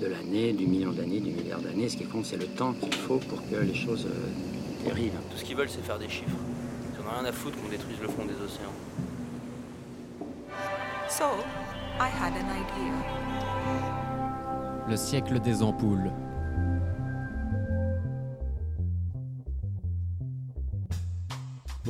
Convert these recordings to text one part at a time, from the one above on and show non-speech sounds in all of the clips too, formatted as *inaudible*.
de l'année, du million d'années, du milliard d'années. Ce qui compte, c'est le temps qu'il faut pour que les choses euh, arrivent. Tout ce qu'ils veulent, c'est faire des chiffres. Ils n'en ont rien à foutre qu'on détruise le fond des océans. So, I had an idea. Le siècle des ampoules.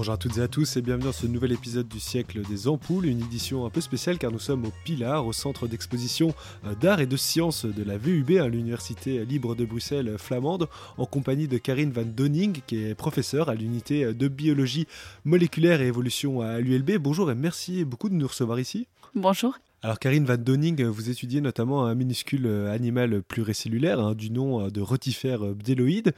Bonjour à toutes et à tous et bienvenue dans ce nouvel épisode du siècle des ampoules, une édition un peu spéciale car nous sommes au Pilar, au centre d'exposition euh, d'art et de sciences de la VUB, à l'Université libre de Bruxelles euh, flamande, en compagnie de Karine Van Donning qui est professeure à l'unité euh, de biologie moléculaire et évolution à l'ULB. Bonjour et merci beaucoup de nous recevoir ici. Bonjour. Alors Karine Van Donning, vous étudiez notamment un minuscule euh, animal pluricellulaire hein, du nom euh, de rotifère euh, bdéloïde,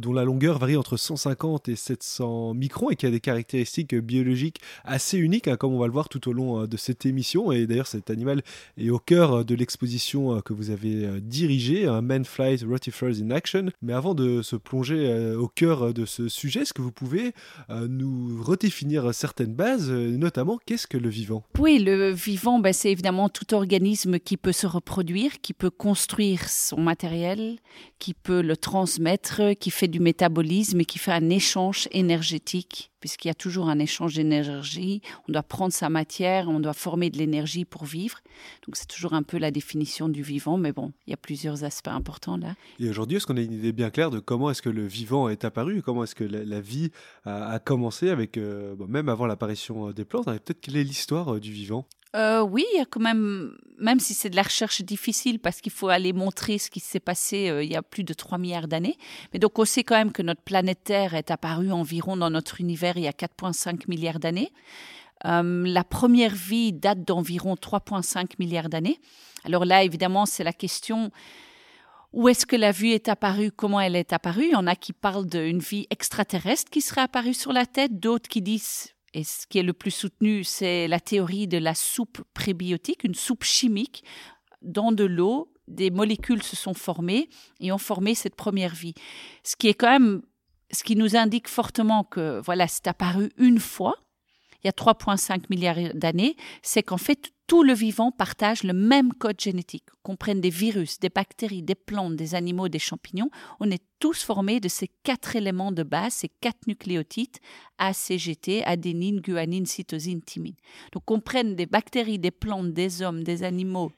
dont la longueur varie entre 150 et 700 microns et qui a des caractéristiques biologiques assez uniques, hein, comme on va le voir tout au long de cette émission. Et d'ailleurs cet animal est au cœur de l'exposition que vous avez dirigée, un Man Flies Rotifers in Action. Mais avant de se plonger au cœur de ce sujet, est-ce que vous pouvez nous redéfinir certaines bases, notamment qu'est-ce que le vivant? Oui, le vivant, ben, c'est évidemment tout organisme qui peut se reproduire, qui peut construire son matériel, qui peut le transmettre, qui fait du métabolisme et qui fait un échange énergétique, puisqu'il y a toujours un échange d'énergie. On doit prendre sa matière, on doit former de l'énergie pour vivre. Donc c'est toujours un peu la définition du vivant, mais bon, il y a plusieurs aspects importants là. Et aujourd'hui, est-ce qu'on a une idée bien claire de comment est-ce que le vivant est apparu, comment est-ce que la, vie a, commencé avec, euh, même avant l'apparition des plantes, peut-être quelle est l'histoire euh, du vivant? Euh, oui, il y a quand même, même si c'est de la recherche difficile parce qu'il faut aller montrer ce qui s'est passé euh, il y a plus de 3 milliards d'années. Mais donc on sait quand même que notre planète Terre est apparue environ dans notre univers il y a 4,5 milliards d'années. Euh, la première vie date d'environ 3,5 milliards d'années. Alors là, évidemment, c'est la question où est-ce que la vie est apparue, comment elle est apparue? Il y en a qui parlent d'une vie extraterrestre qui serait apparue sur la tête, d'autres qui disent et ce qui est le plus soutenu, c'est la théorie de la soupe prébiotique, une soupe chimique dans de l'eau. Des molécules se sont formées et ont formé cette première vie. Ce qui est quand même, ce qui nous indique fortement que voilà, c'est apparu une fois, il y a 3,5 milliards d'années, c'est qu'en fait, tout le vivant partage le même code génétique. Qu'on prenne des virus, des bactéries, des plantes, des animaux, des champignons, on est tous formés de ces quatre éléments de base, ces quatre nucléotides, ACGT, adénine, guanine, cytosine, thymine. Donc qu'on prenne des bactéries, des plantes, des hommes, des animaux,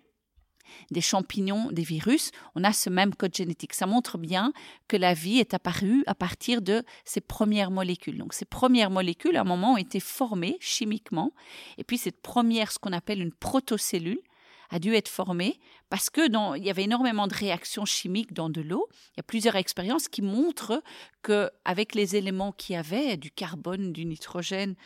des champignons, des virus, on a ce même code génétique. Ça montre bien que la vie est apparue à partir de ces premières molécules. Donc ces premières molécules, à un moment, ont été formées chimiquement. Et puis cette première, ce qu'on appelle une protocellule, a dû être formée parce que il y avait énormément de réactions chimiques dans de l'eau. Il y a plusieurs expériences qui montrent que avec les éléments qu'il y avait, du carbone, du nitrogène,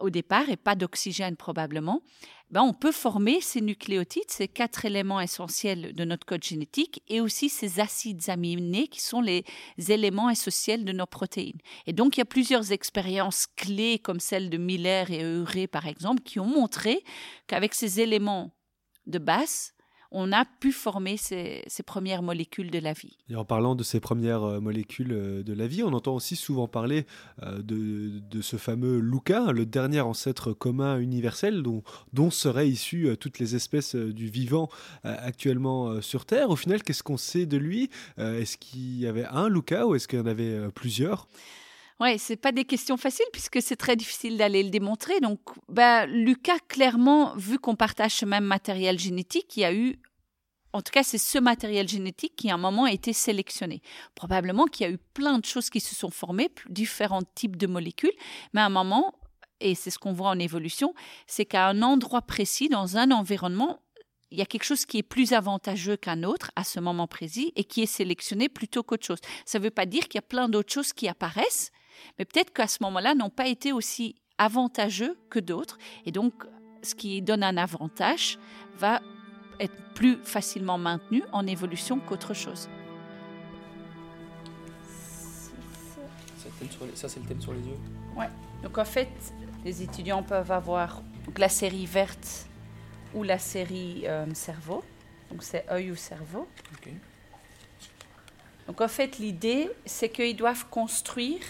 au départ et pas d'oxygène probablement, ben on peut former ces nucléotides, ces quatre éléments essentiels de notre code génétique, et aussi ces acides aminés qui sont les éléments essentiels de nos protéines. Et donc il y a plusieurs expériences clés comme celle de Miller et Euré par exemple, qui ont montré qu'avec ces éléments de base, on a pu former ces, premières molécules de la vie. Et en parlant de ces premières euh, molécules euh, de la vie, on entend aussi souvent parler euh, de, ce fameux Luca, le dernier ancêtre commun universel dont, dont seraient issues toutes les espèces du vivant actuellement sur Terre. Au final, qu'est-ce qu'on sait de lui Est-ce qu'il y avait un Luca ou est-ce qu'il y en avait plusieurs? Oui, c'est pas des questions faciles puisque c'est très difficile d'aller le démontrer. Donc, bah, Lucas, clairement, vu qu'on partage ce même matériel génétique, il y a eu, en tout cas, c'est ce matériel génétique qui à un moment a été sélectionné. Probablement qu'il y a eu plein de choses qui se sont formées, différents types de molécules, mais à un moment, et c'est ce qu'on voit en évolution, c'est qu'à un endroit précis, dans un environnement, il y a quelque chose qui est plus avantageux qu'un autre à ce moment précis et qui est sélectionné plutôt qu'autre chose. Ça ne veut pas dire qu'il y a plein d'autres choses qui apparaissent, mais peut-être qu'à ce moment-là, n'ont pas été aussi avantageux que d'autres. Et donc, ce qui donne un avantage va être plus facilement maintenu en évolution qu'autre chose. ça, c'est le tel sur les yeux Ouais. Donc en fait, les étudiants peuvent avoir donc, la série verte ou la série euh, cerveau. Donc c'est œil ou cerveau. Ok. Donc en fait, l'idée, c'est qu'ils doivent construire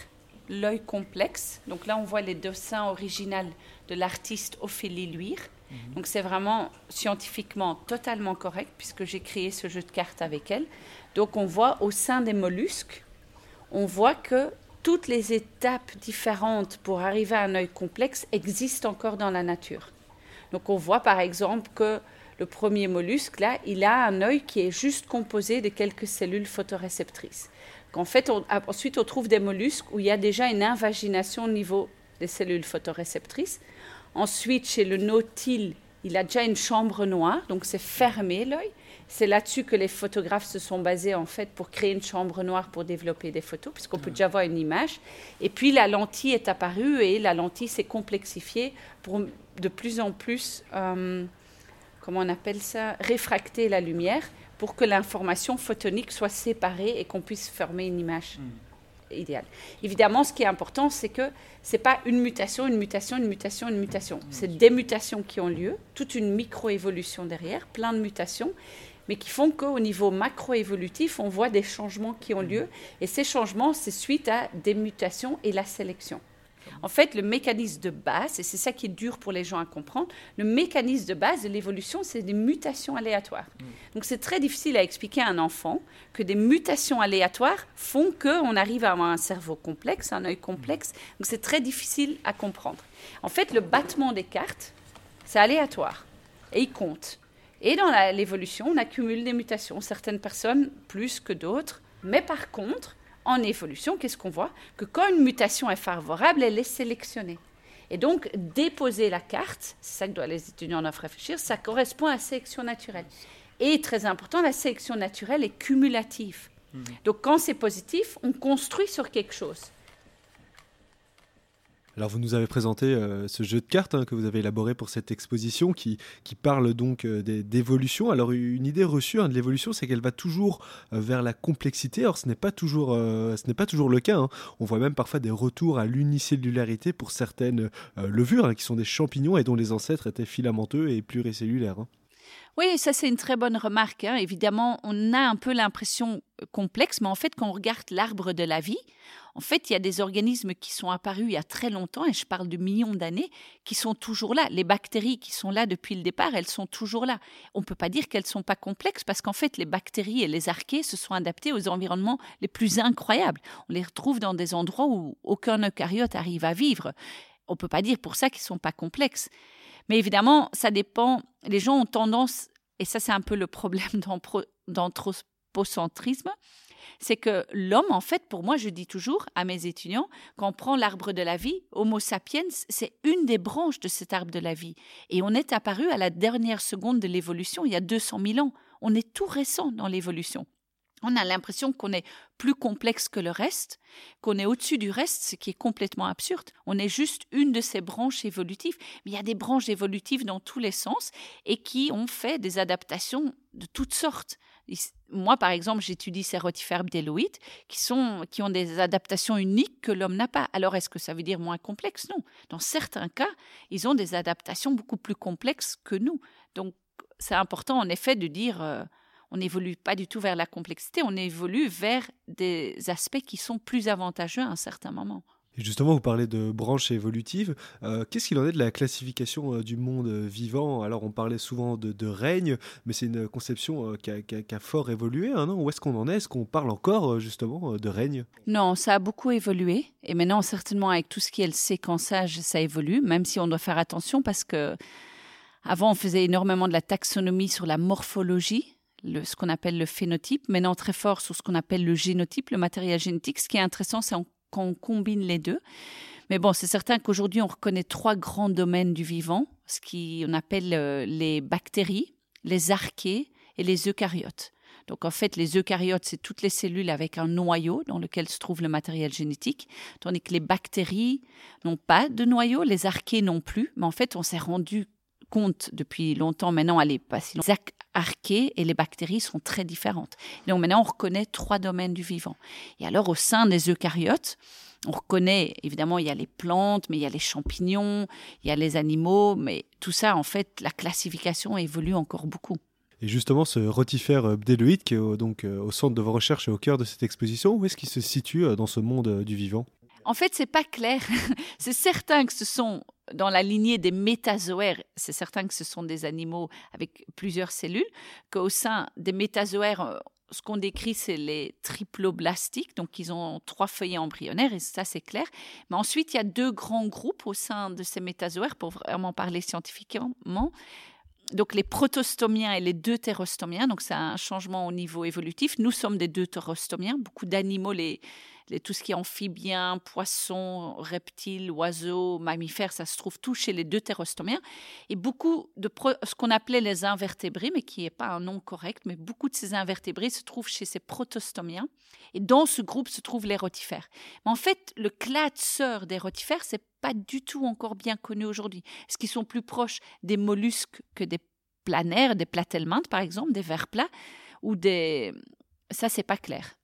l'œil complexe. Donc là, on voit les dessins originaux de l'artiste Ophélie Luire. Donc c'est vraiment scientifiquement totalement correct puisque j'ai créé ce jeu de cartes avec elle. Donc on voit au sein des mollusques, on voit que toutes les étapes différentes pour arriver à un œil complexe existent encore dans la nature. Donc on voit par exemple que le premier mollusque, là, il a un œil qui est juste composé de quelques cellules photoréceptrices. Qu'en fait, ensuite, on trouve des mollusques où il y a déjà une invagination au niveau des cellules photoréceptrices. Ensuite, chez le nautile, il a déjà une chambre noire, donc c'est fermé l'œil. C'est là-dessus que les photographes se sont basés en fait pour créer une chambre noire pour développer des photos, puisqu'on peut déjà voir une image. Et puis la lentille est apparue et la lentille s'est complexifiée pour de plus en plus, euh, comment on appelle ça, réfracter la lumière pour que l'information photonique soit séparée et qu'on puisse former une image Évidemment, ce qui est important, c'est que c'est pas une mutation, une mutation, une mutation, une mutation. C'est des mutations qui ont lieu, toute une microévolution derrière, plein de mutations, mais qui font qu'au niveau macroévolutif, on voit des changements qui ont lieu. Et ces changements, c'est suite à des mutations et la sélection. En fait, le mécanisme de base, et c'est ça qui est dur pour les gens à comprendre, le mécanisme de base de l'évolution, c'est des mutations aléatoires. Donc c'est très difficile à expliquer à un enfant que des mutations aléatoires font qu'on arrive à avoir un cerveau complexe, un œil complexe. Donc c'est très difficile à comprendre. En fait, le battement des cartes, c'est aléatoire et il compte. Et dans l'évolution, on accumule des mutations, certaines personnes plus que d'autres. Mais par contre, en évolution, qu'est-ce qu'on voit Que quand une mutation est favorable, elle est sélectionnée. Et donc, déposer la carte, c'est ça que doivent les étudiants doivent réfléchir, ça correspond à la sélection naturelle. Et très important, la sélection naturelle est cumulative. Donc, quand c'est positif, on construit sur quelque chose. Alors vous nous avez présenté euh, ce jeu de cartes hein, que vous avez élaboré pour cette exposition qui, qui parle donc euh, d'évolution. Alors une idée reçue hein, de l'évolution, c'est qu'elle va toujours euh, vers la complexité. Alors ce n'est pas toujours, pas toujours le cas. hein. On voit même parfois des retours à l'unicellularité pour certaines levures qui sont des champignons et dont les ancêtres étaient filamenteux et pluricellulaires. Oui, ça c'est une très bonne remarque. Évidemment, on a un peu l'impression complexe, mais en fait, quand on regarde l'arbre de la vie, en fait, il y a des organismes qui sont apparus il y a très longtemps, et je parle de millions d'années, qui sont toujours là. Les bactéries qui sont là depuis le départ, elles sont toujours là. On ne peut pas dire qu'elles ne sont pas complexes, parce qu'en fait, les bactéries et les archées se sont adaptés aux environnements les plus incroyables. On les retrouve dans des endroits où aucun eucaryote arrive à vivre. On ne peut pas dire pour ça qu'ils ne sont pas complexes. Mais évidemment, ça dépend. Les gens ont tendance, et ça c'est un peu le problème d'anthro- d'anthropocentrisme, c'est que l'homme, en fait, pour moi, je dis toujours à mes étudiants, quand on prend l'arbre de la vie, Homo sapiens, c'est une des branches de cet arbre de la vie. Et on est apparu à la dernière seconde de l'évolution, il y a 200 000 ans. On est tout récent dans l'évolution. On a l'impression qu'on est plus complexe que le reste, qu'on est au-dessus du reste, ce qui est complètement absurde. On est juste une de ces branches évolutives. Mais il y a des branches évolutives dans tous les sens et qui ont fait des adaptations de toutes sortes. Moi, par exemple, j'étudie ces rotifères bdelloïdes qui, qui ont des adaptations uniques que l'homme n'a pas. Alors, est-ce que ça veut dire moins complexe? Non. Dans certains cas, ils ont des adaptations beaucoup plus complexes que nous. Donc, c'est important, en effet, de dire... euh, on n'évolue pas du tout vers la complexité, on évolue vers des aspects qui sont plus avantageux à un certain moment. Justement, vous parlez de branches évolutives. Euh, Qu'est-ce qu'il en est de la classification euh, du monde euh, vivant? Alors, on parlait souvent de, règne, mais c'est une conception qui, a, fort évolué. hein, non? Où est-ce qu'on en est? Est-ce qu'on parle encore justement de règne? Non, ça a beaucoup évolué. Et maintenant, certainement, avec tout ce qui est le séquençage, ça évolue, même si on doit faire attention parce que avant, on faisait énormément de la taxonomie sur la morphologie, ce qu'on appelle le phénotype. Maintenant, très fort sur ce qu'on appelle le génotype, le matériel génétique. Ce qui est intéressant, c'est en- quand on combine les deux. Mais bon, c'est certain qu'aujourd'hui, on reconnaît trois grands domaines du vivant, ce qu'on appelle euh, les bactéries, les archées et les eucaryotes. Donc en fait, les eucaryotes, c'est toutes les cellules avec un noyau dans lequel se trouve le matériel génétique, tandis que les bactéries n'ont pas de noyau, les archées non plus. Mais en fait, on s'est rendu compte depuis longtemps maintenant, allez, pas si longtemps, archées et les bactéries sont très différentes. Donc maintenant, on reconnaît trois domaines du vivant. Et alors, au sein des eucaryotes, on reconnaît, évidemment, il y a les plantes, mais il y a les champignons, il y a les animaux, mais tout ça, en fait, la classification évolue encore beaucoup. Et justement, ce rotifère bdéloïde, qui est donc au centre de vos recherches et au cœur de cette exposition, où est-ce qu'il se situe dans ce monde du vivant? En fait, c'est pas clair. *laughs* c'est certain que ce sont dans la lignée des métazoaires, c'est certain que ce sont des animaux avec plusieurs cellules, qu'au sein des métazoaires, ce qu'on décrit, c'est les triploblastiques, donc ils ont trois feuillets embryonnaires, et ça c'est clair. Mais ensuite, il y a deux grands groupes au sein de ces métazoaires, pour vraiment parler scientifiquement donc les protostomiens et les deutérostomiens, donc c'est un changement au niveau évolutif. Nous sommes des deutérostomiens. Beaucoup d'animaux, les, tout ce qui est amphibien, poissons, reptiles, oiseaux, mammifères, ça se trouve tout chez les deutérostomiens. Et beaucoup de ce qu'on appelait les invertébrés, mais qui n'est pas un nom correct, mais beaucoup de ces invertébrés se trouvent chez ces protostomiens. Et dans ce groupe se trouvent les rotifères. Mais en fait, le clade sœur des rotifères, c'est pas du tout encore bien connu aujourd'hui. Est-ce qu'ils sont plus proches des mollusques que des planaires, des platelmintes par exemple, des vers plats ou des ça c'est pas clair.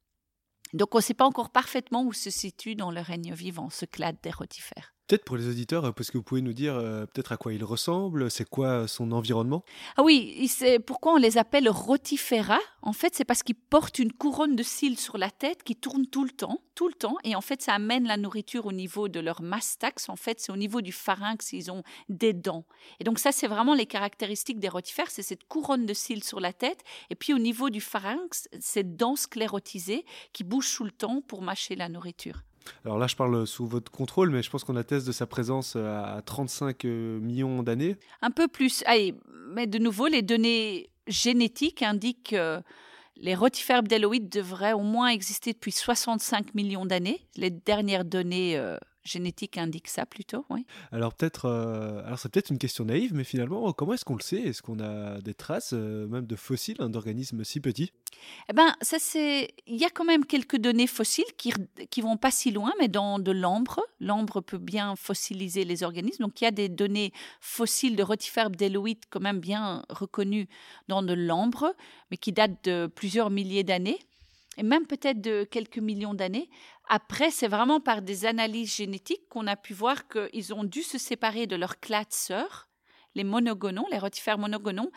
Donc on ne sait pas encore parfaitement où se situe dans le règne vivant ce clade des rotifères. Peut-être pour les auditeurs, euh, parce que vous pouvez nous dire euh, peut-être à quoi il ressemble, c'est quoi son environnement? Ah oui, c'est pourquoi on les appelle rotifera? En fait, c'est parce qu'ils portent une couronne de cils sur la tête qui tourne tout le temps, tout le temps, et en fait, ça amène la nourriture au niveau de leur mastax. En fait, c'est au niveau du pharynx, ils ont des dents. Et donc ça, c'est vraiment les caractéristiques des rotifères, c'est cette couronne de cils sur la tête, et puis au niveau du pharynx, ces dents sclérotisées qui bougent tout le temps pour mâcher la nourriture. Alors là, je parle sous votre contrôle, mais je pense qu'on atteste de sa présence euh, à 35 euh, millions d'années. Un peu plus. Allez, mais de nouveau, les données génétiques indiquent que les rotifères bdelloïdes devraient au moins exister depuis 65 millions d'années. Les dernières données euh, génétique indique ça plutôt, oui. Alors peut-être, euh, alors c'est peut-être une question naïve, mais finalement, comment est-ce qu'on le sait? Est-ce qu'on a des traces, euh, même de fossiles, hein, d'organismes si petits? Eh ben, ça c'est, il y a quand même quelques données fossiles qui qui vont pas si loin, mais dans de l'ambre, l'ambre peut bien fossiliser les organismes, donc il y a des données fossiles de rotifères bdelloïdes quand même bien reconnues dans de l'ambre, mais qui datent de plusieurs milliers d'années et même peut-être de quelques millions d'années. Après, c'est vraiment par des analyses génétiques qu'on a pu voir qu'ils ont dû se séparer de leur clade sœur, les monogonons, les rotifères monogonons.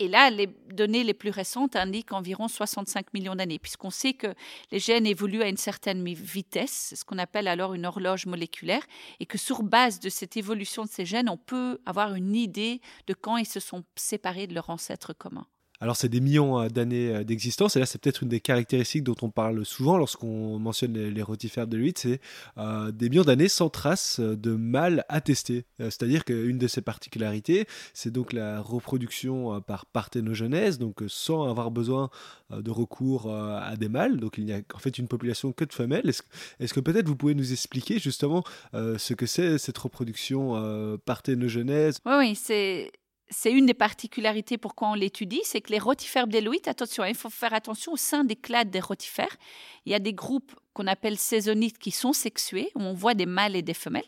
Et là, les données les plus récentes indiquent environ 65 millions d'années, puisqu'on sait que les gènes évoluent à une certaine vitesse, ce qu'on appelle alors une horloge moléculaire, et que sur base de cette évolution de ces gènes, on peut avoir une idée de quand ils se sont séparés de leur ancêtre commun. Alors c'est des millions euh, d'années euh, d'existence, et là c'est peut-être une des caractéristiques dont on parle souvent lorsqu'on mentionne les, rotifères de l'huile, c'est euh, des millions d'années sans trace de mâles attestés. C'est-à-dire qu'une de ces particularités, c'est donc la reproduction par parthénogenèse, donc sans avoir besoin de recours à des mâles, donc il n'y a en fait une population que de femelles. Est-ce que, peut-être vous pouvez nous expliquer justement ce que c'est cette reproduction parthénogenèse? Oui, oui, c'est c'est une des particularités pourquoi on l'étudie, c'est que les rotifères bdelloïdes, attention, il faut faire attention au sein des clades des rotifères. Il y a des groupes qu'on appelle saisonites qui sont sexués, où on voit des mâles et des femelles.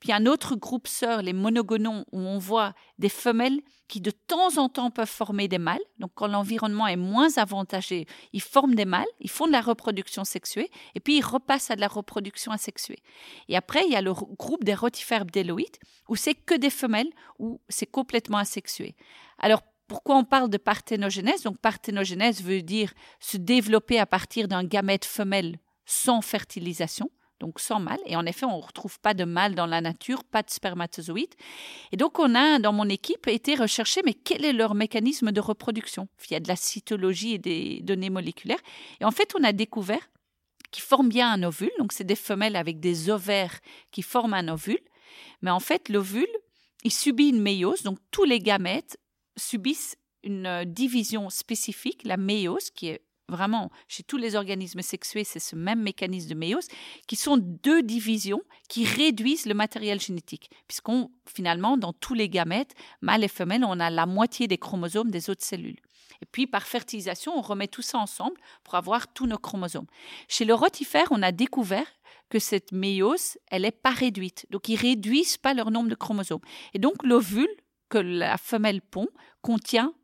Puis un autre groupe sœur, les monogonons, où on voit des femelles qui de temps en temps peuvent former des mâles. Donc quand l'environnement est moins avantagé, ils forment des mâles, ils font de la reproduction sexuée, et puis ils repassent à de la reproduction asexuée. Et après, il y a le groupe des rotifères bdelloïdes, où c'est que des femelles, où c'est complètement asexué. Alors pourquoi on parle de parthénogenèse? Donc parthénogenèse veut dire se développer à partir d'un gamète femelle sans fertilisation donc sans mâle. Et en effet, on ne retrouve pas de mâle dans la nature, pas de spermatozoïdes. Et donc, on a, dans mon équipe, été rechercher, mais quel est leur mécanisme de reproduction? Il y a de la cytologie et des données moléculaires. Et en fait, on a découvert qu'ils forment bien un ovule. Donc, c'est des femelles avec des ovaires qui forment un ovule. Mais en fait, l'ovule, il subit une méiose. Donc, tous les gamètes subissent une euh, division spécifique, la méiose, qui est vraiment chez tous les organismes sexués, c'est ce même mécanisme de méiose, qui sont deux divisions qui réduisent le matériel génétique. Puisqu'on, finalement, dans tous les gamètes, mâles et femelles, on a la moitié des chromosomes des autres cellules. Et puis, par fertilisation, on remet tout ça ensemble pour avoir tous nos chromosomes. Chez le rotifère, on a découvert que cette méiose, elle n'est pas réduite. Donc, ils réduisent pas leur nombre de chromosomes. Et donc, l'ovule que la femelle pond contient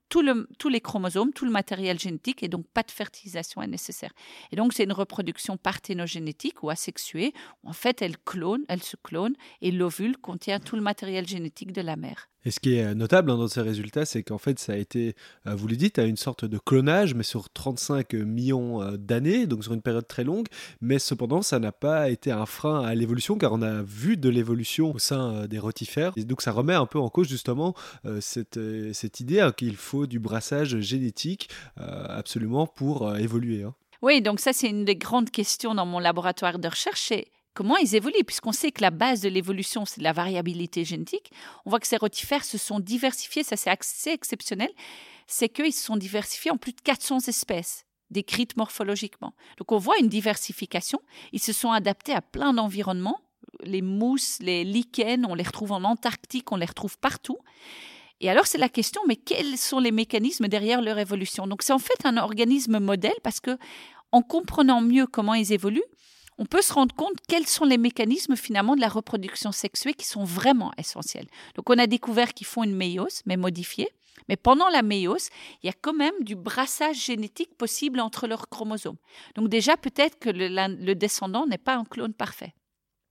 tous les chromosomes, tout le matériel génétique, et donc pas de fertilisation est nécessaire. Et donc c'est une reproduction parthénogénétique ou asexuée, où en fait elle clone, elle se clone, et l'ovule contient tout le matériel génétique de la mère. Et ce qui est euh, notable hein, dans ces résultats, c'est qu'en fait, ça a été, euh, vous le dites, à une sorte de clonage, mais sur 35 millions euh, d'années, donc sur une période très longue. Mais cependant, ça n'a pas été un frein à l'évolution, car on a vu de l'évolution au sein des rotifères. Et donc, ça remet un peu en cause justement cette, cette idée hein, qu'il faut du brassage génétique absolument pour évoluer. Hein. Oui, donc ça, c'est une des grandes questions dans mon laboratoire de recherche comment ils évoluent, puisqu'on sait que la base de l'évolution, c'est la variabilité génétique. On voit que ces rotifères se sont diversifiés, ça c'est assez exceptionnel, c'est qu'ils se sont diversifiés en plus de 400 espèces décrites morphologiquement. Donc on voit une diversification, ils se sont adaptés à plein d'environnements, les mousses, les lichens, on les retrouve en Antarctique, on les retrouve partout. Et alors c'est la question, mais quels sont les mécanismes derrière leur évolution? Donc c'est en fait un organisme modèle parce que en comprenant mieux comment ils évoluent, on peut se rendre compte quels sont les mécanismes finalement de la reproduction sexuée qui sont vraiment essentiels. Donc on a découvert qu'ils font une méiose, mais modifiée. Mais pendant la méiose, il y a quand même du brassage génétique possible entre leurs chromosomes. Donc déjà, peut-être que le, descendant n'est pas un clone parfait.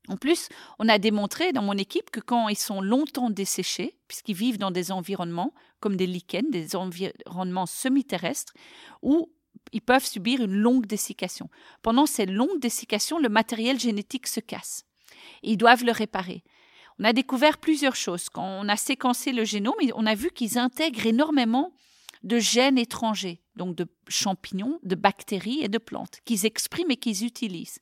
En plus, on a démontré dans mon équipe que quand ils sont longtemps desséchés, puisqu'ils vivent dans des environnements comme des lichens, des environnements semi-terrestres, où ils peuvent subir une longue dessiccation. Pendant ces longues dessiccations, le matériel génétique se casse. Et ils doivent le réparer. On a découvert plusieurs choses. Quand on a séquencé le génome, on a vu qu'ils intègrent énormément de gènes étrangers, donc de champignons, de bactéries et de plantes, qu'ils expriment et qu'ils utilisent.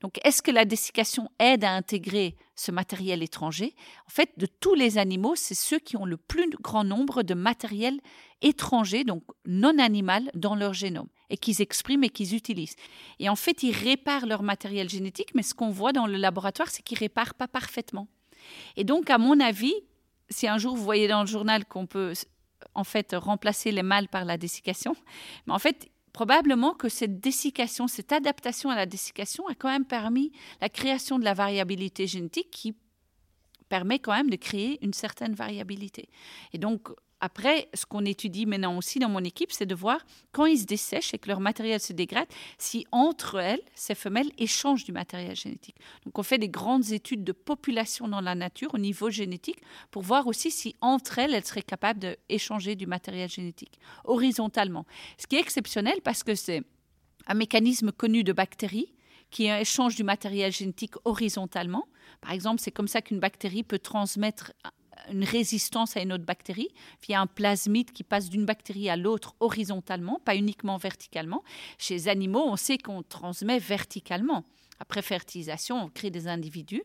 Donc, est-ce que la dessiccation aide à intégrer ce matériel étranger? En fait, de tous les animaux, c'est ceux qui ont le plus grand nombre de matériel étranger, donc non animal, dans leur génome, et qu'ils expriment et qu'ils utilisent. Et en fait, ils réparent leur matériel génétique, mais ce qu'on voit dans le laboratoire, c'est qu'ils réparent pas parfaitement. Et donc, à mon avis, si un jour vous voyez dans le journal qu'on peut en fait remplacer les mâles par la dessiccation. Mais en fait, probablement que cette dessiccation, cette adaptation à la dessiccation a quand même permis la création de la variabilité génétique qui permet quand même de créer une certaine variabilité. Et donc, après, ce qu'on étudie maintenant aussi dans mon équipe, c'est de voir quand ils se dessèchent et que leur matériel se dégrade, si entre elles, ces femelles échangent du matériel génétique. Donc on fait des grandes études de population dans la nature au niveau génétique pour voir aussi si entre elles, elles seraient capables d'échanger du matériel génétique horizontalement. Ce qui est exceptionnel parce que c'est un mécanisme connu de bactéries qui échangent du matériel génétique horizontalement. Par exemple, c'est comme ça qu'une bactérie peut transmettre une résistance à une autre bactérie via un plasmide qui passe d'une bactérie à l'autre horizontalement, pas uniquement verticalement. Chez les animaux, on sait qu'on transmet verticalement. Après fertilisation, on crée des individus.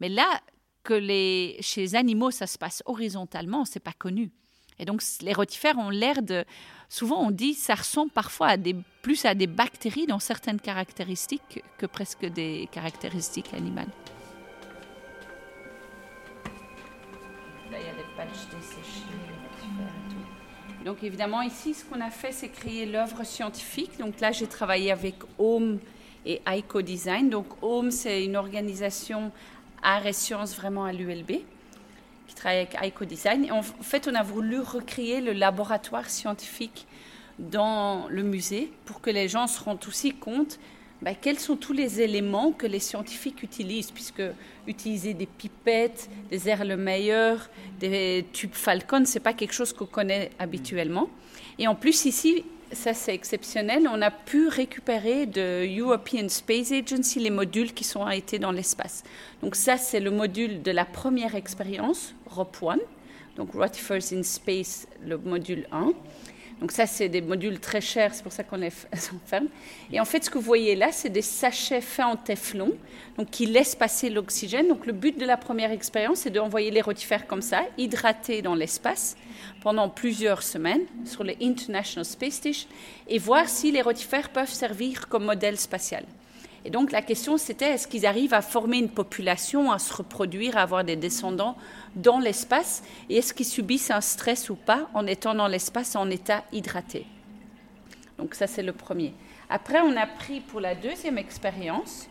Mais là, que les, chez les animaux, ça se passe horizontalement, c'est pas connu. Et donc, les rotifères ont l'air de. Souvent, on dit ça ressemble parfois plus à des bactéries dans certaines caractéristiques que presque des caractéristiques animales. Donc évidemment, ici, ce qu'on a fait, c'est créer l'œuvre scientifique. Donc là, j'ai travaillé avec Home et ICO Design. Donc Home, c'est une organisation art et sciences vraiment à l'ULB qui travaille avec ICO Design. Et en fait, on a voulu recréer le laboratoire scientifique dans le musée pour que les gens se rendent aussi compte bah, quels sont tous les éléments que les scientifiques utilisent, puisque utiliser des pipettes, des Erlenmeyer, des tubes Falcon, c'est pas quelque chose qu'on connaît habituellement. Et en plus ici, ça c'est exceptionnel, on a pu récupérer de European Space Agency les modules qui sont été dans l'espace. Donc ça c'est le module de la première expérience, ROP1, donc Rotifers in Space, le module 1. Donc ça, c'est des modules très chers, c'est pour ça qu'on les enferme. *laughs* Et en fait, ce que vous voyez là, c'est des sachets faits en téflon, donc qui laissent passer l'oxygène. Donc le but de la première expérience, c'est d'envoyer les rotifères comme ça, hydratés dans l'espace, pendant plusieurs semaines sur le International Space Station, et voir si les rotifères peuvent servir comme modèle spatial. Et donc la question c'était est-ce qu'ils arrivent à former une population, à se reproduire, à avoir des descendants dans l'espace? Et est-ce qu'ils subissent un stress ou pas en étant dans l'espace en état hydraté? Donc ça c'est le premier. Après on a pris pour la deuxième expérience,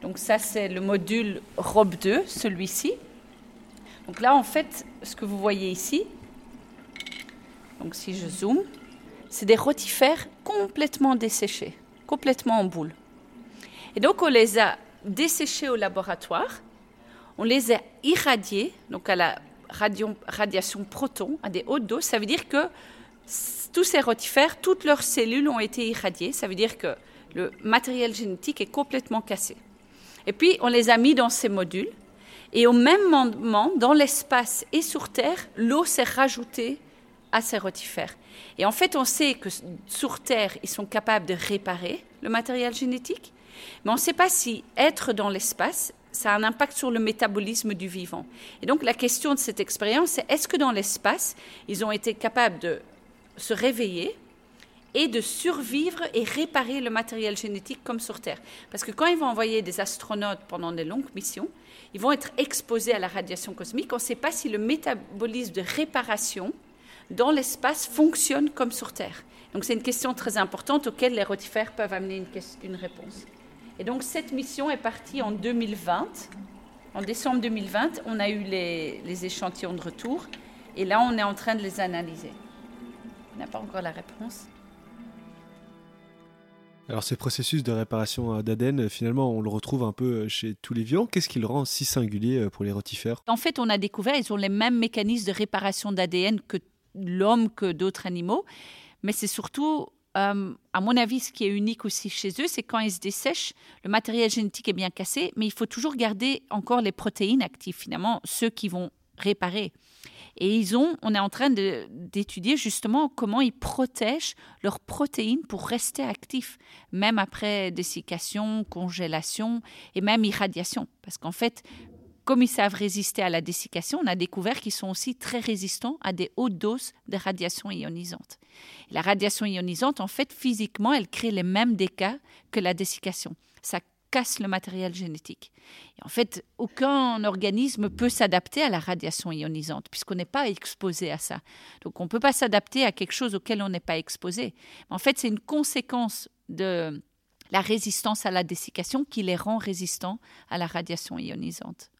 donc ça c'est le module ROB 2, celui-ci. Donc là en fait ce que vous voyez ici, donc si je zoome, c'est des rotifères complètement desséchés, complètement en boule. Et donc on les a desséchés au laboratoire, on les a irradiés, donc à la radiation proton, à des hautes doses. Ça veut dire que tous ces rotifères, toutes leurs cellules ont été irradiées. Ça veut dire que le matériel génétique est complètement cassé. Et puis on les a mis dans ces modules. Et au même moment, dans l'espace et sur Terre, l'eau s'est rajoutée à ces rotifères. Et en fait, on sait que sur Terre, ils sont capables de réparer le matériel génétique, mais on ne sait pas si être dans l'espace, ça a un impact sur le métabolisme du vivant. Et donc la question de cette expérience, c'est est-ce que dans l'espace, ils ont été capables de se réveiller et de survivre et réparer le matériel génétique comme sur Terre? Parce que quand ils vont envoyer des astronautes pendant des longues missions, ils vont être exposés à la radiation cosmique. On ne sait pas si le métabolisme de réparation dans l'espace fonctionne comme sur Terre. Donc c'est une question très importante auquel les rotifères peuvent amener une, une réponse. Et donc cette mission est partie en 2020. En décembre 2020, on a eu les, les échantillons de retour et là on est en train de les analyser. On n'a pas encore la réponse. Alors ce processus de réparation d'ADN, finalement, on le retrouve un peu chez tous les vivants. Qu'est-ce qui le rend si singulier euh, pour les rotifères? En fait, on a découvert, ils ont les mêmes mécanismes de réparation d'ADN que l'homme, que d'autres animaux. Mais c'est surtout, à mon avis, ce qui est unique aussi chez eux, c'est quand ils se dessèchent, le matériel génétique est bien cassé, mais il faut toujours garder encore les protéines actives, finalement, ceux qui vont réparer. Et ils ont, on est en train d'étudier justement comment ils protègent leurs protéines pour rester actifs, même après dessiccation, congélation et même irradiation. Parce qu'en fait, comme ils savent résister à la dessiccation, on a découvert qu'ils sont aussi très résistants à des hautes doses de radiation ionisante. la radiation ionisante, en fait, physiquement, elle crée les mêmes dégâts que la dessiccation. Ça casse le matériel génétique. Et en fait, aucun organisme peut s'adapter à la radiation ionisante puisqu'on n'est pas exposé à ça. Donc on ne peut pas s'adapter à quelque chose auquel on n'est pas exposé. En fait, c'est une conséquence de la résistance à la dessiccation qui les rend résistants à la radiation ionisante.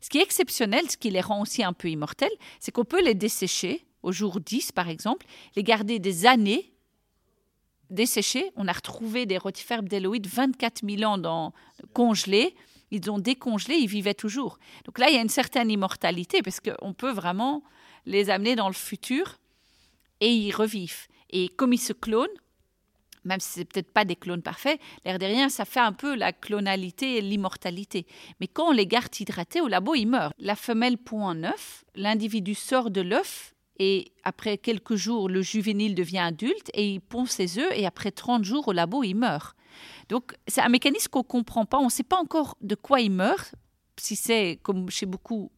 Ce qui est exceptionnel, ce qui les rend aussi un peu immortels, c'est qu'on peut les dessécher au jour 10 par exemple, les garder des années desséchés. On a retrouvé des rotifères bdelloïdes 24 000 ans dans, congelés. Ils ont décongelé, ils vivaient toujours. Donc là, il y a une certaine immortalité parce qu'on peut vraiment les amener dans le futur et ils revivent. Et comme ils se clonent, même si ce peut-être pas des clones parfaits, l'air ça fait un peu la clonalité et l'immortalité. Mais quand on les garde hydratés au labo, ils meurent. La femelle pond un œuf, l'individu sort de l'œuf et après quelques jours, le juvénile devient adulte et il pond ses œufs et après 30 jours au labo, il meurt. Donc c'est un mécanisme qu'on ne comprend pas. On ne sait pas encore de quoi il meurt, si c'est comme chez beaucoup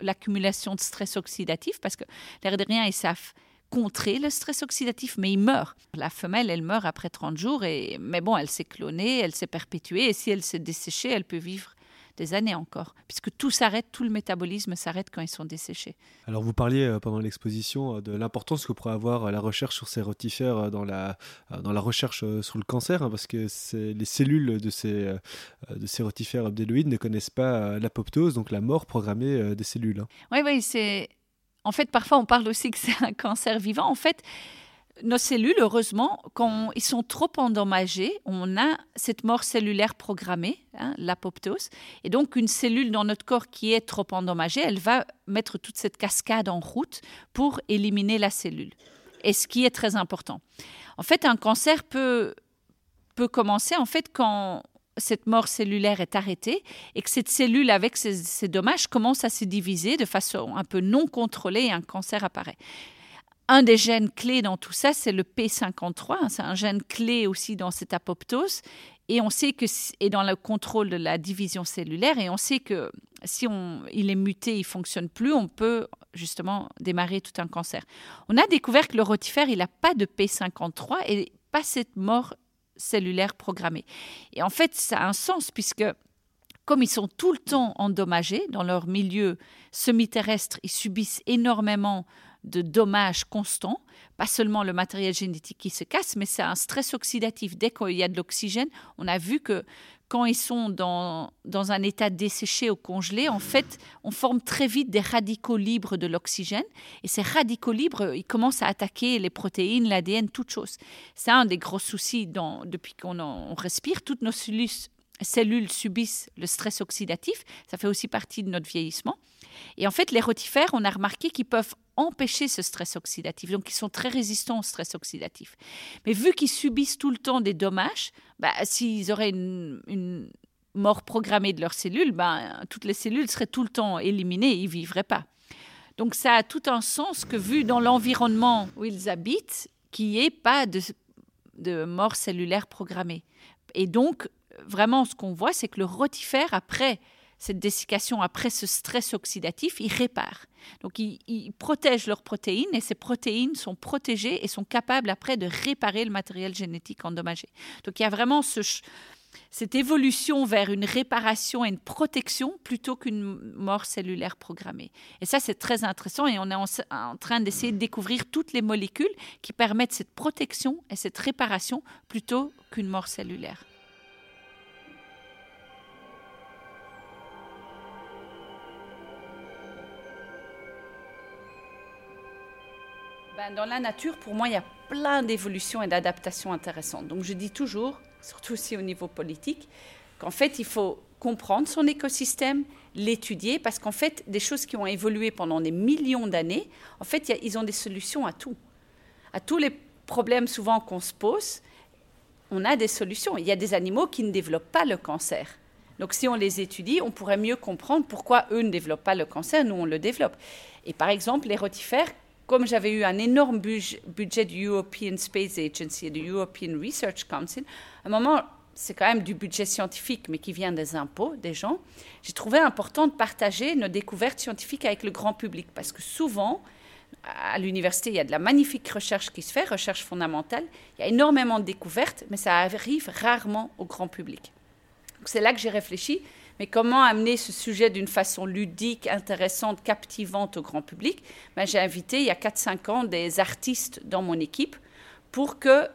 l'accumulation de stress oxydatif, parce que l'air de ils savent contrer le stress oxydatif, mais il meurt. La femelle, elle meurt après 30 jours, et, mais bon, elle s'est clonée, elle s'est perpétuée, et si elle s'est desséchée, elle peut vivre des années encore, puisque tout s'arrête, tout le métabolisme s'arrête quand ils sont desséchés. Alors vous parliez euh, pendant l'exposition euh, de l'importance que pourrait avoir euh, la recherche sur ces rotifères dans la, dans la recherche sur le cancer, hein, parce que les cellules de ces, de ces rotifères abdéloïdes ne connaissent pas l'apoptose, donc la mort programmée des cellules. Hein. Oui, oui, c'est... En fait, parfois on parle aussi que c'est un cancer vivant. En fait, nos cellules, heureusement, quand ils sont trop endommagés, on a cette mort cellulaire programmée, hein, l'apoptose. Et donc, une cellule dans notre corps qui est trop endommagée, elle va mettre toute cette cascade en route pour éliminer la cellule. Et ce qui est très important. En fait, un cancer peut, peut commencer en fait quand cette mort cellulaire est arrêtée et que cette cellule, avec ces dommages, commence à se diviser de façon un peu non contrôlée et un cancer apparaît. Un des gènes clés dans tout ça, c'est le P53. Hein, c'est un gène clé aussi dans cette apoptose. Et on sait que, et dans le contrôle de la division cellulaire, et on sait que si on, il est muté, il fonctionne plus, on peut justement démarrer tout un cancer. On a découvert que le rotifère, il n'a pas de P53 et pas cette mort cellulaire programmée. Et en fait, ça a un sens puisque comme ils sont tout le temps endommagés dans leur milieu semi-terrestre, ils subissent énormément de dommages constants, pas seulement le matériel génétique qui se casse, mais c'est un stress oxydatif. Dès qu'il y a de l'oxygène, on a vu que quand ils sont dans, dans un état desséché ou congelé, en fait, on forme très vite des radicaux libres de l'oxygène. Et ces radicaux libres, ils commencent à attaquer les protéines, l'ADN, toutes choses. C'est un des gros soucis depuis qu'on on respire. Toutes nos cellules, cellules subissent le stress oxydatif. Ça fait aussi partie de notre vieillissement. Et en fait, les rotifères, on a remarqué qu'ils peuvent empêcher ce stress oxydatif. Donc, ils sont très résistants au stress oxydatif. Mais vu qu'ils subissent tout le temps des dommages, bah, s'ils auraient une, mort programmée de leurs cellules, bah, toutes les cellules seraient tout le temps éliminées et ils ne vivraient pas. Donc, ça a tout un sens que vu dans l'environnement où ils habitent, qu'il n'y ait pas de, de mort cellulaire programmée. Et donc, vraiment, ce qu'on voit, c'est que le rotifère, après cette dessiccation, après ce stress oxydatif, ils réparent. Donc, ils, protègent leurs protéines et ces protéines sont protégées et sont capables après de réparer le matériel génétique endommagé. Donc, il y a vraiment cette évolution vers une réparation et une protection plutôt qu'une mort cellulaire programmée. Et ça, c'est très intéressant et on est en train d'essayer de découvrir toutes les molécules qui permettent cette protection et cette réparation plutôt qu'une mort cellulaire. Ben, dans la nature, pour moi, il y a plein d'évolutions et d'adaptations intéressantes. Donc je dis toujours, surtout aussi au niveau politique, qu'en fait, il faut comprendre son écosystème, l'étudier, parce qu'en fait, des choses qui ont évolué pendant des millions d'années, en fait, ils ont des solutions à tout. À tous les problèmes souvent qu'on se pose, on a des solutions. Il y a des animaux qui ne développent pas le cancer. Donc si on les étudie, on pourrait mieux comprendre pourquoi eux ne développent pas le cancer, nous on le développe. Et par exemple, les rotifères, comme j'avais eu un énorme budget du European Space Agency et du European Research Council, à un moment, c'est quand même du budget scientifique, mais qui vient des impôts des gens, j'ai trouvé important de partager nos découvertes scientifiques avec le grand public, parce que souvent, à l'université, il y a de la magnifique recherche qui se fait, recherche fondamentale, il y a énormément de découvertes, mais ça arrive rarement au grand public. C'est là que j'ai réfléchi, mais comment amener ce sujet d'une façon ludique, intéressante, captivante au grand public? Ben, J'ai invité il y a 4-5 ans des artistes dans mon équipe pour que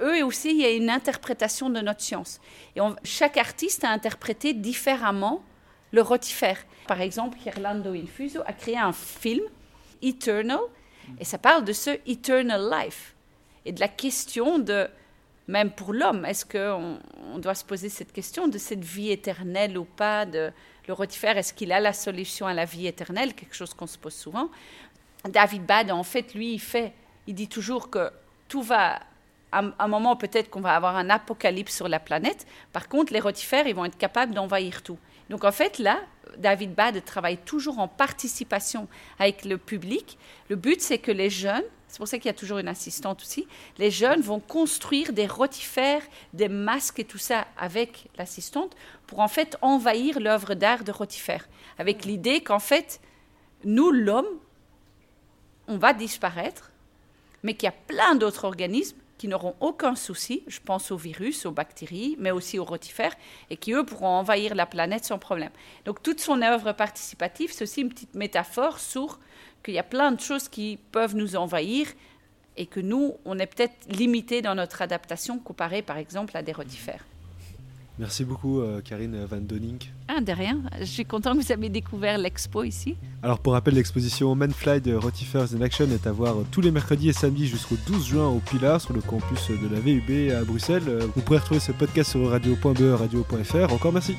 eux aussi, il y une interprétation de notre science. Et chaque artiste a interprété différemment le rotifère. Par exemple, Gerlando Infuso a créé un film, Eternal, et ça parle de ce Eternal Life et de la question de même pour l'homme, est-ce qu'on on doit se poser cette question de cette vie éternelle ou pas de le rotifère Est-ce qu'il a la solution à la vie éternelle? Quelque chose qu'on se pose souvent. David Bad, en fait, lui, il fait, il dit toujours que tout va à un moment peut-être qu'on va avoir un apocalypse sur la planète. Par contre, les rotifères, ils vont être capables d'envahir tout. Donc en fait, là, David Bad travaille toujours en participation avec le public. Le but, c'est que les jeunes c'est pour ça qu'il y a toujours une assistante aussi. Les jeunes vont construire des rotifères, des masques et tout ça avec l'assistante pour en fait envahir l'œuvre d'art de rotifère. Avec l'idée qu'en fait, nous, l'homme, on va disparaître, mais qu'il y a plein d'autres organismes qui n'auront aucun souci, je pense aux virus, aux bactéries, mais aussi aux rotifères, et qui, eux, pourront envahir la planète sans problème. Donc toute son œuvre participative, c'est aussi une petite métaphore sur qu'il y a plein de choses qui peuvent nous envahir et que nous, on est peut-être limité dans notre adaptation comparé par exemple à des rotifères. Merci beaucoup euh, Karine Van Donink. Ah, de rien. Je suis content que vous ayez découvert l'expo ici. Alors pour rappel, l'exposition Manfly de Rotifers in Action est à voir tous les mercredis et samedis jusqu'au 12 juin au Pilar sur le campus de la VUB à Bruxelles. Vous pourrez retrouver ce podcast sur radio.be radio.fr. Encore merci.